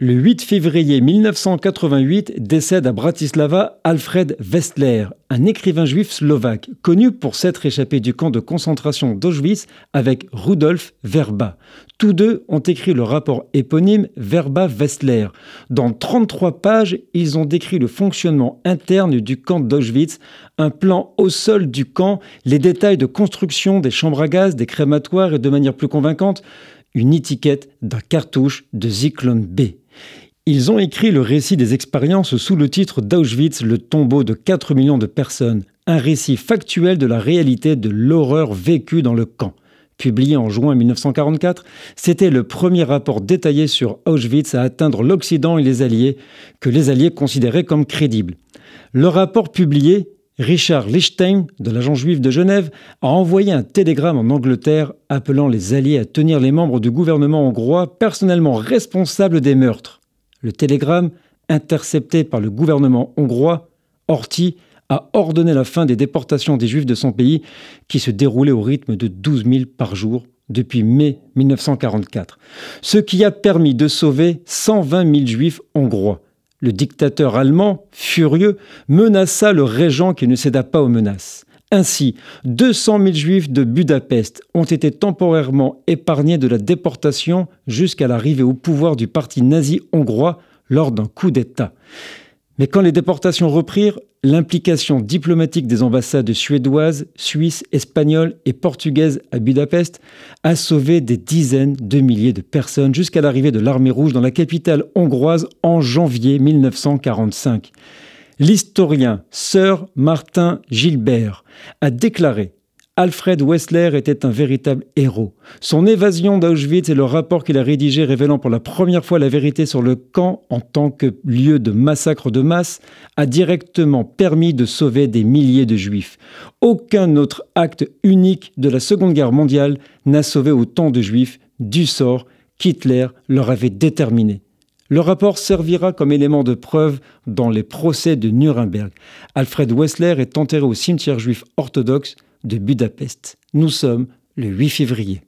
Le 8 février 1988 décède à Bratislava Alfred Westler, un écrivain juif slovaque connu pour s'être échappé du camp de concentration d'Auschwitz avec Rudolf Verba. Tous deux ont écrit le rapport éponyme Verba-Westler. Dans 33 pages, ils ont décrit le fonctionnement interne du camp d'Auschwitz, un plan au sol du camp, les détails de construction des chambres à gaz, des crématoires et de manière plus convaincante, une étiquette d'un cartouche de Zyklon B. Ils ont écrit le récit des expériences sous le titre d'Auschwitz, le tombeau de 4 millions de personnes, un récit factuel de la réalité de l'horreur vécue dans le camp. Publié en juin 1944, c'était le premier rapport détaillé sur Auschwitz à atteindre l'Occident et les Alliés, que les Alliés considéraient comme crédibles. Le rapport publié Richard Lichtenstein, de l'agent juif de Genève, a envoyé un télégramme en Angleterre appelant les Alliés à tenir les membres du gouvernement hongrois personnellement responsables des meurtres. Le télégramme, intercepté par le gouvernement hongrois, Horthy, a ordonné la fin des déportations des Juifs de son pays, qui se déroulaient au rythme de 12 000 par jour depuis mai 1944, ce qui a permis de sauver 120 000 Juifs hongrois. Le dictateur allemand, furieux, menaça le régent qui ne céda pas aux menaces. Ainsi, 200 000 juifs de Budapest ont été temporairement épargnés de la déportation jusqu'à l'arrivée au pouvoir du parti nazi hongrois lors d'un coup d'État. Mais quand les déportations reprirent, l'implication diplomatique des ambassades suédoises, suisses, espagnoles et portugaises à Budapest a sauvé des dizaines de milliers de personnes jusqu'à l'arrivée de l'armée rouge dans la capitale hongroise en janvier 1945. L'historien Sir Martin Gilbert a déclaré Alfred Wessler était un véritable héros. Son évasion d'Auschwitz et le rapport qu'il a rédigé révélant pour la première fois la vérité sur le camp en tant que lieu de massacre de masse a directement permis de sauver des milliers de juifs. Aucun autre acte unique de la Seconde Guerre mondiale n'a sauvé autant de juifs du sort qu'Hitler leur avait déterminé. Le rapport servira comme élément de preuve dans les procès de Nuremberg. Alfred Wessler est enterré au cimetière juif orthodoxe de Budapest. Nous sommes le 8 février.